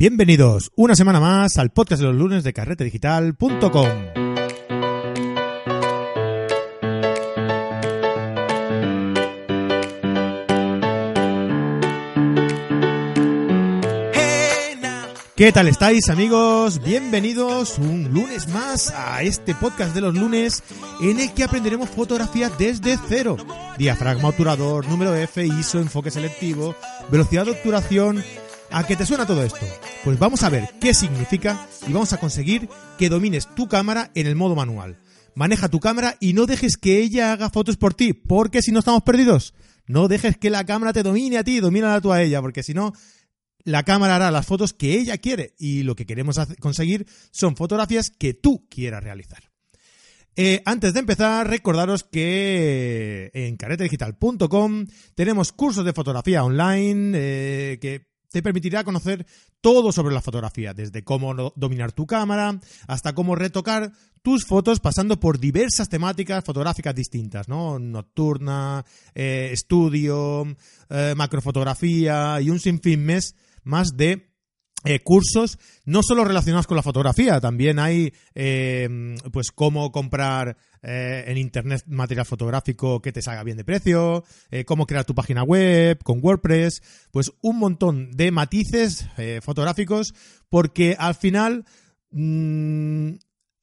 Bienvenidos una semana más al podcast de los lunes de carretedigital.com. ¿Qué tal estáis amigos? Bienvenidos un lunes más a este podcast de los lunes en el que aprenderemos fotografía desde cero. Diafragma obturador, número F, ISO, enfoque selectivo, velocidad de obturación. ¿A qué te suena todo esto? Pues vamos a ver qué significa y vamos a conseguir que domines tu cámara en el modo manual. Maneja tu cámara y no dejes que ella haga fotos por ti, porque si no estamos perdidos. No dejes que la cámara te domine a ti, domínala tú a ella, porque si no la cámara hará las fotos que ella quiere y lo que queremos conseguir son fotografías que tú quieras realizar. Eh, antes de empezar, recordaros que en caretedigital.com tenemos cursos de fotografía online eh, que te permitirá conocer todo sobre la fotografía, desde cómo dominar tu cámara hasta cómo retocar tus fotos pasando por diversas temáticas fotográficas distintas, ¿no? Nocturna, eh, estudio, macrofotografía y un sinfín mes más de eh, cursos no solo relacionados con la fotografía, también hay eh, pues cómo comprar eh, en internet material fotográfico que te salga bien de precio, cómo crear tu página web con WordPress, pues un montón de matices fotográficos porque al final mm,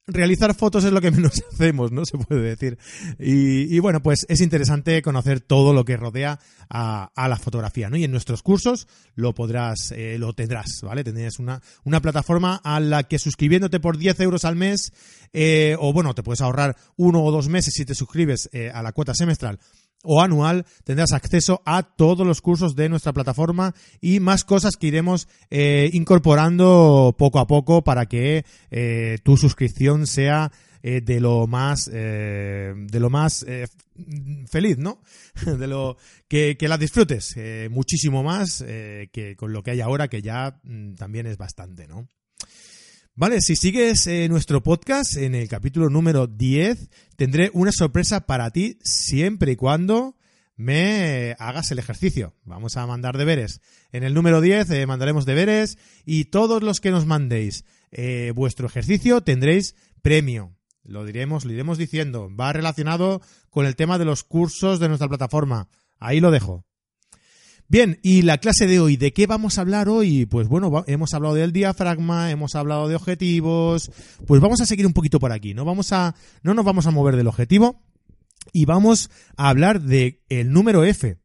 realizar fotos es lo que menos hacemos, ¿no? Se puede decir. Y, bueno, pues es interesante conocer todo lo que rodea a, la fotografía, ¿no? Y en nuestros cursos lo podrás, eh, lo tendrás, ¿vale? Tendrás una, una plataforma a la que suscribiéndote por 10 euros al mes, eh, o bueno, te puedes ahorrar uno o dos meses si te suscribes eh, a la cuota semestral o anual tendrás acceso a todos los cursos de nuestra plataforma y más cosas que iremos eh, incorporando poco a poco para que eh, tu suscripción sea eh, de lo más de lo más feliz, ¿no? De lo que, la disfrutes muchísimo más que con lo que hay ahora que ya mm, también es bastante, ¿no? Vale, si sigues eh, nuestro podcast en el capítulo número 10, tendré una sorpresa para ti siempre y cuando me hagas el ejercicio. Vamos a mandar deberes. En el número 10 eh, mandaremos deberes y todos los que nos mandéis eh, vuestro ejercicio tendréis premio. Lo diremos, lo iremos diciendo. Va relacionado con el tema de los cursos de nuestra plataforma. Ahí lo dejo. Bien, y la clase de hoy, ¿de qué vamos a hablar hoy? Pues bueno, hemos hablado del diafragma, hemos hablado de objetivos, pues vamos a seguir un poquito por aquí, ¿no? Vamos a, no nos vamos a mover del objetivo y vamos a hablar de número F.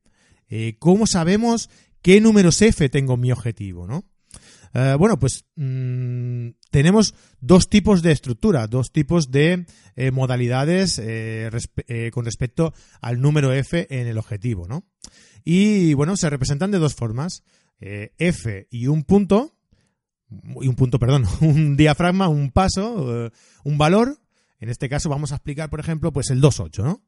Eh, ¿Cómo sabemos qué números F tengo en mi objetivo, no? Eh, bueno, pues mm, tenemos dos tipos de estructura, dos tipos de eh, modalidades con respecto al número F en el objetivo, ¿no? Y bueno, se representan de dos formas. Eh, F y un punto, y un punto, perdón, un diafragma, un paso, eh, un valor. En este caso vamos a explicar, por ejemplo, pues el 2.8, ¿no?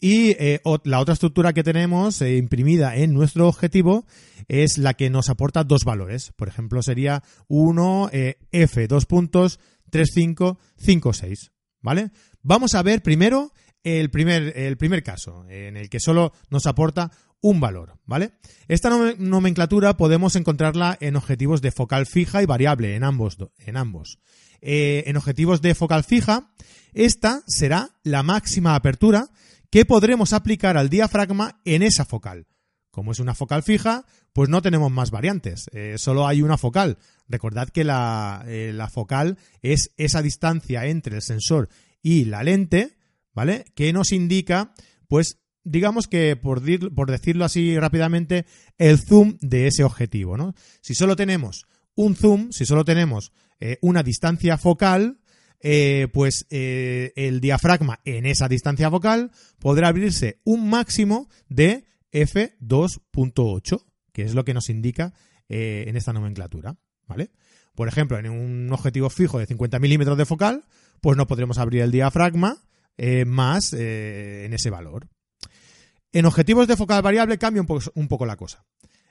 Y eh, la otra estructura que tenemos imprimida en nuestro objetivo es la que nos aporta dos valores. Por ejemplo, sería 1, F, dos puntos, 3, 5, 5, 6. ¿Vale? Vamos a ver primero el primer, el primer caso, en el que solo nos aporta un valor, ¿vale? Esta nomenclatura podemos encontrarla en objetivos de focal fija y variable, en ambos. En, ambos. Eh, en objetivos de focal fija, esta será la máxima apertura que podremos aplicar al diafragma en esa focal. Como es una focal fija, pues no tenemos más variantes, eh, solo hay una focal. Recordad que la, eh, la focal es esa distancia entre el sensor y la lente, ¿vale? Que nos indica, pues, digamos que por, por decirlo así rápidamente, el zoom de ese objetivo, ¿no? Si solo tenemos un zoom, si solo tenemos eh, una distancia focal, eh, pues eh, el diafragma en esa distancia focal podrá abrirse un máximo de f2.8, que es lo que nos indica en esta nomenclatura, ¿vale? Por ejemplo, en un objetivo fijo de 50 milímetros de focal, pues no podremos abrir el diafragma más en ese valor, en objetivos de focal variable cambia un poco, la cosa.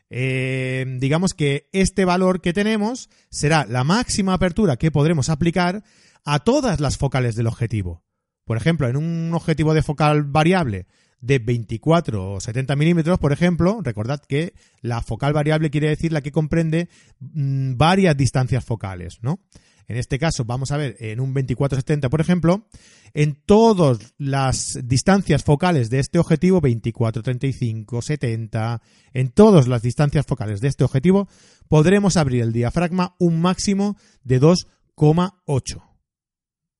Eh, digamos que este valor que tenemos será la máxima apertura que podremos aplicar a todas las focales del objetivo. Por ejemplo, en un objetivo de focal variable de 24 o 70 milímetros, por ejemplo, recordad que la focal variable quiere decir la que comprende mm, varias distancias focales, ¿no? En este caso, vamos a ver, en un 24-70, por ejemplo, en todas las distancias focales de este objetivo, 24, 35, 70, en todas las distancias focales de este objetivo, podremos abrir el diafragma un máximo de 2,8.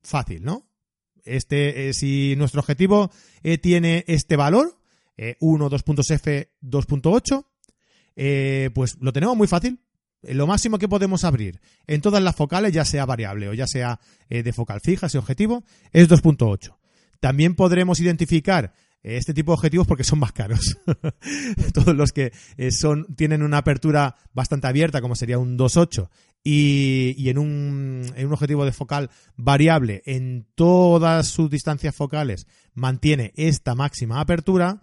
Fácil, ¿no? Este, eh, si nuestro objetivo eh, tiene este valor, 1, 2.f, 2.8, pues lo tenemos muy fácil lo máximo que podemos abrir en todas las focales, ya sea variable o ya sea eh, de focal fija, ese objetivo, es 2.8. También podremos identificar eh, este tipo de objetivos porque son más caros. Todos los que eh, son, tienen una apertura bastante abierta, como sería un 2.8, y, y en, un, en un objetivo de focal variable en todas sus distancias focales mantiene esta máxima apertura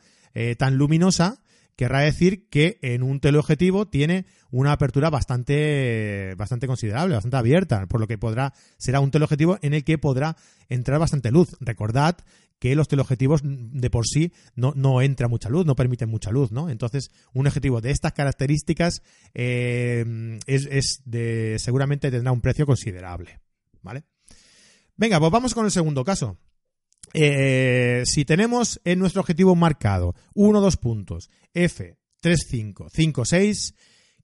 tan luminosa, querrá decir que en un teleobjetivo tiene una apertura bastante, bastante considerable, bastante abierta, por lo que podrá, será un teleobjetivo en el que podrá entrar bastante luz. Recordad que los teleobjetivos de por sí no, no entra mucha luz, no permiten mucha luz, ¿no? Entonces, un objetivo de estas características eh, es, es de, seguramente tendrá un precio considerable, ¿vale? Venga, pues vamos con el segundo caso. Eh, si tenemos en nuestro objetivo marcado 1, 2 puntos, F, 3, 5, 5, 6,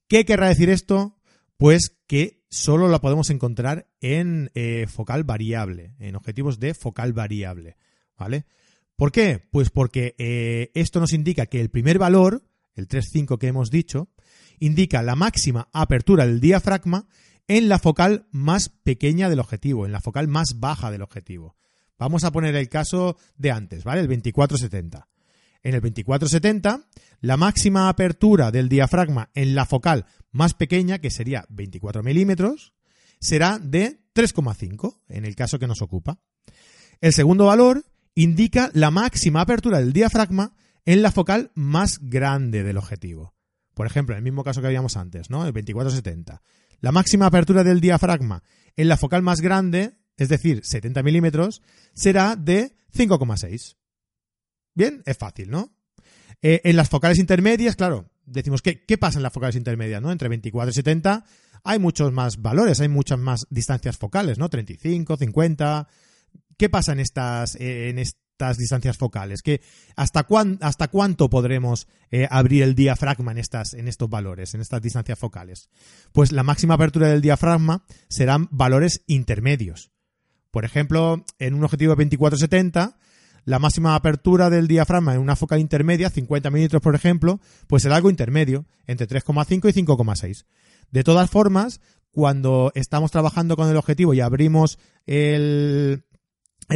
¿qué querrá decir esto? Pues que solo la podemos encontrar en eh, focal variable, en objetivos de focal variable, ¿vale? ¿Por qué? Pues porque eh, esto nos indica que el primer valor, el 3,5 que hemos dicho, indica la máxima apertura del diafragma en la focal más pequeña del objetivo, en la focal más baja del objetivo. Vamos a poner el caso de antes, ¿vale? El 2470. En el 2470, la máxima apertura del diafragma en la focal más pequeña, que sería 24 milímetros, será de 3,5, en el caso que nos ocupa. El segundo valor indica la máxima apertura del diafragma en la focal más grande del objetivo. Por ejemplo, en el mismo caso que habíamos antes, ¿no? El 2470. La máxima apertura del diafragma en la focal más grande es decir, 70 milímetros, será de 5,6. Bien, es fácil, ¿no? Eh, en las focales intermedias, claro, decimos, ¿qué, ¿qué pasa en las focales intermedias? ¿no? Entre 24 y 70 hay muchos más valores, hay muchas más distancias focales, ¿no? 35, 50. ¿Qué pasa en estas, eh, en estas distancias focales? ¿Qué, hasta, ¿Hasta cuánto podremos eh, abrir el diafragma en, estas, en estos valores, en estas distancias focales? Pues la máxima apertura del diafragma serán valores intermedios. Por ejemplo, en un objetivo de 24-70, la máxima apertura del diafragma en una focal intermedia, 50 milímetros por ejemplo, pues será algo intermedio, entre 3,5 y 5,6. De todas formas, cuando estamos trabajando con el objetivo y abrimos el,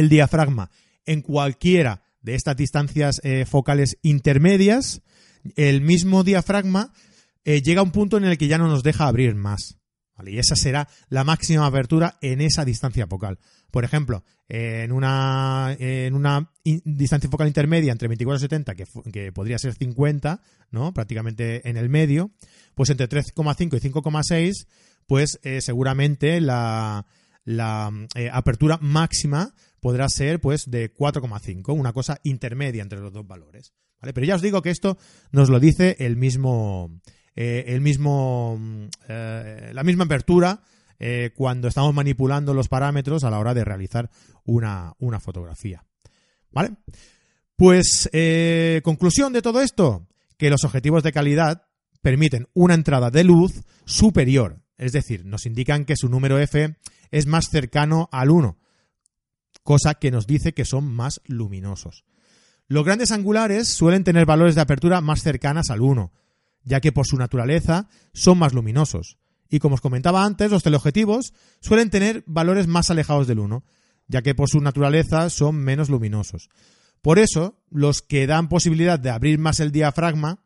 diafragma en cualquiera de estas distancias eh, focales intermedias, el mismo diafragma eh, llega a un punto en el que ya no nos deja abrir más. Y esa será la máxima apertura en esa distancia focal. Por ejemplo, en una, en una distancia focal intermedia entre 24 y 70, que, que podría ser 50, ¿no? Prácticamente en el medio, pues entre 3,5 y 5,6, pues eh, seguramente la, la apertura máxima podrá ser pues de 4,5, una cosa intermedia entre los dos valores. Pero ya os digo que esto nos lo dice el mismo, eh, el mismo, eh, la misma apertura eh, cuando estamos manipulando los parámetros a la hora de realizar una, una fotografía. ¿Vale? Pues, conclusión de todo esto, que los objetivos de calidad permiten una entrada de luz superior, es decir, nos indican que su número F es más cercano al 1, cosa que nos dice que son más luminosos. Los grandes angulares suelen tener valores de apertura más cercanas al 1, ya que por su naturaleza son más luminosos. Y como os comentaba antes, los teleobjetivos suelen tener valores más alejados del 1, ya que por su naturaleza son menos luminosos. Por eso, los que dan posibilidad de abrir más el diafragma,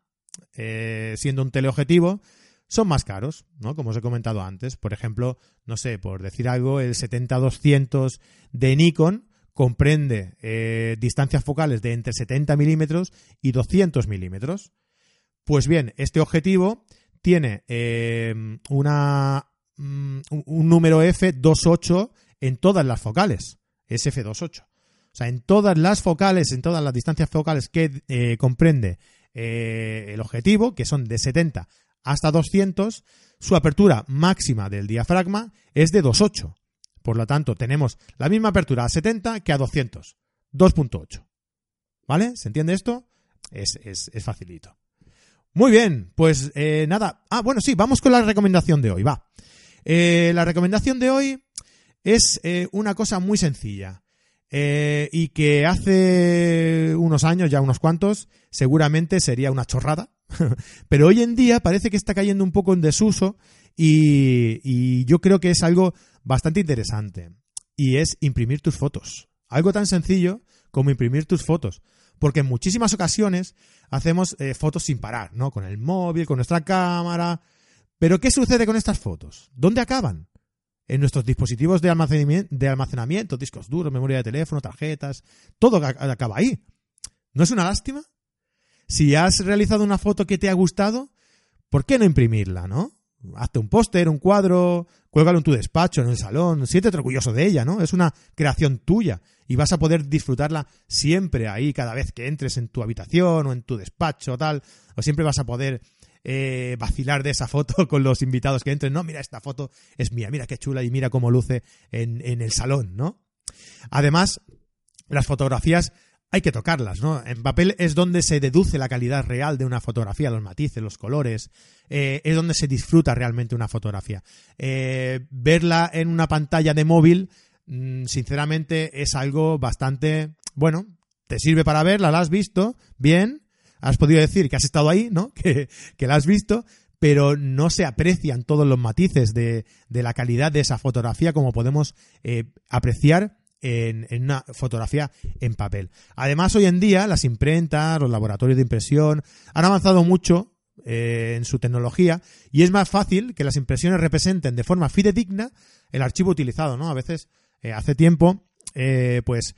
eh, siendo un teleobjetivo, son más caros, ¿no? Como os he comentado antes. Por ejemplo, no sé, por decir algo, el 70-200 de Nikon comprende eh, distancias focales de entre 70 milímetros y 200 milímetros. Pues bien, este objetivo tiene eh, una, mm, un número F28 en todas las focales. Es F28. o sea, en todas las focales, en todas las distancias focales que eh, comprende el objetivo, que son de 70 hasta 200, su apertura máxima del diafragma es de 2.8. Por lo tanto, tenemos la misma apertura a 70 que a 200. 2.8. ¿Vale? ¿Se entiende esto? Es, es, es facilito. Muy bien, pues eh, nada. Ah, bueno, sí, vamos con la recomendación de hoy, va. Eh, la recomendación de hoy es eh, una cosa muy sencilla y que hace unos años, ya unos cuantos, seguramente sería una chorrada, pero hoy en día parece que está cayendo un poco en desuso y, y yo creo que es algo bastante interesante y es imprimir tus fotos. Algo tan sencillo como imprimir tus fotos. Porque en muchísimas ocasiones hacemos eh, fotos sin parar, ¿no? Con el móvil, con nuestra cámara. Pero ¿qué sucede con estas fotos? ¿Dónde acaban? En nuestros dispositivos de almacenamiento, de almacenamiento, discos duros, memoria de teléfono, tarjetas, todo acaba ahí. ¿No es una lástima? Si has realizado una foto que te ha gustado, ¿por qué no imprimirla, no? Hazte un póster, un cuadro, cuélgalo en tu despacho, en el salón, siéntete orgulloso de ella, ¿no? Es una creación tuya y vas a poder disfrutarla siempre ahí, cada vez que entres en tu habitación o en tu despacho tal, o siempre vas a poder eh, vacilar de esa foto con los invitados que entren, no, mira, esta foto es mía, mira qué chula y mira cómo luce en, en el salón, ¿no? Además, las fotografías hay que tocarlas, ¿no? En papel es donde se deduce la calidad real de una fotografía, los matices, los colores, eh, es donde se disfruta realmente una fotografía. Eh, verla en una pantalla de móvil, mm, sinceramente, es algo bastante, bueno, te sirve para verla, la has visto, bien, has podido decir que has estado ahí, ¿no? Que, la has visto, pero no se aprecian todos los matices de, la calidad de esa fotografía como podemos eh, apreciar en, una fotografía en papel. Además, hoy en día las imprentas, los laboratorios de impresión han avanzado mucho eh, en su tecnología y es más fácil que las impresiones representen de forma fidedigna el archivo utilizado, ¿no? A veces, eh, hace tiempo, pues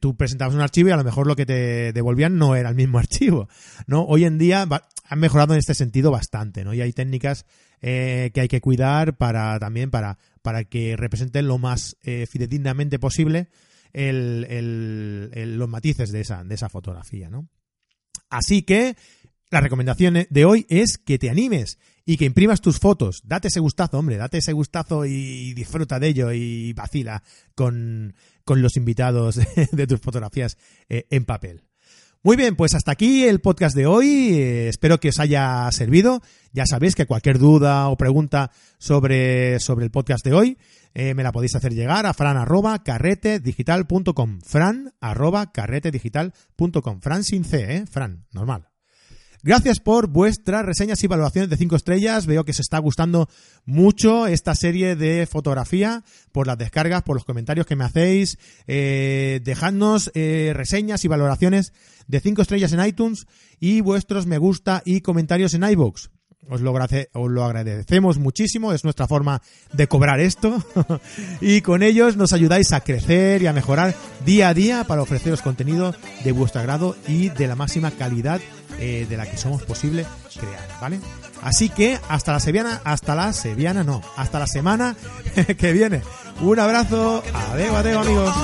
tú presentabas un archivo y a lo mejor lo que te devolvían no era el mismo archivo, ¿no? Hoy en día han mejorado en este sentido bastante, ¿no? Y hay técnicas que hay que cuidar para también para para que representen lo más eh, fidedignamente posible los matices de esa, de esa fotografía, ¿no? Así que la recomendación de hoy es que te animes y que imprimas tus fotos. Date ese gustazo, hombre, date ese gustazo y disfruta de ello y vacila con, los invitados de tus fotografías eh, en papel. Muy bien, pues hasta aquí el podcast de hoy. Eh, espero que os haya servido. Ya sabéis que cualquier duda o pregunta sobre, sobre el podcast de hoy eh, me la podéis hacer llegar a fran arroba carretedigital.com. Fran arroba carretedigital.com. Fran sin C, ¿eh? Fran, normal. Gracias por vuestras reseñas y valoraciones de 5 estrellas. Veo que se está gustando mucho esta serie de fotografía por las descargas, por los comentarios que me hacéis. Eh, dejadnos eh, reseñas y valoraciones de 5 estrellas en iTunes y vuestros me gusta y comentarios en iBox. Os lo, os lo, agradecemos muchísimo, es nuestra forma de cobrar esto y con ellos nos ayudáis a crecer y a mejorar día a día para ofreceros contenido de vuestro agrado y de la máxima calidad eh, de la que somos posible crear, ¿vale? Así que hasta la seviana, hasta la seviana no, hasta la semana que viene. Un abrazo, adeo, adeo amigos.